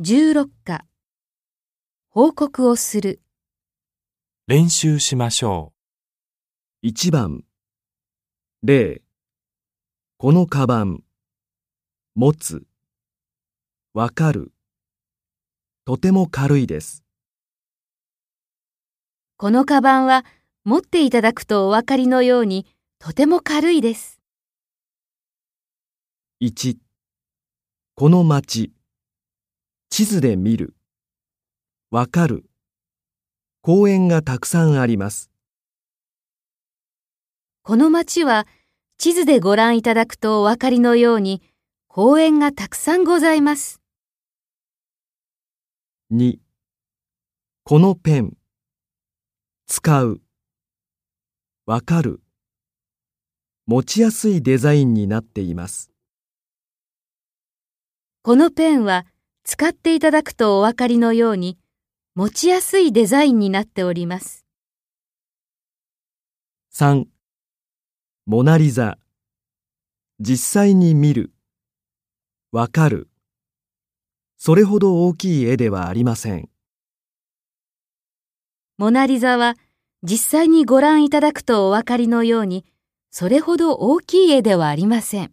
16課。報告をする。練習しましょ1番。例このカバン。持つ。わかる。とても軽いです。このカバンは持っていただくとお分かりのようにとても軽いです。1この町地図で見る。わかる。公園がたくさんあります。この町は地図でご覧いただくとお分かりのように公園がたくさんございます。2このペン。使う。わかる。持ちやすいデザインになっています。このペンは使っていただくとお分かりのように持ちやすいデザインになっております。3モナリザ。実際に見る。わかる。それほど大きい絵ではありません。モナリザは実際にご覧いただくとお分かりのようにそれほど大きい絵ではありません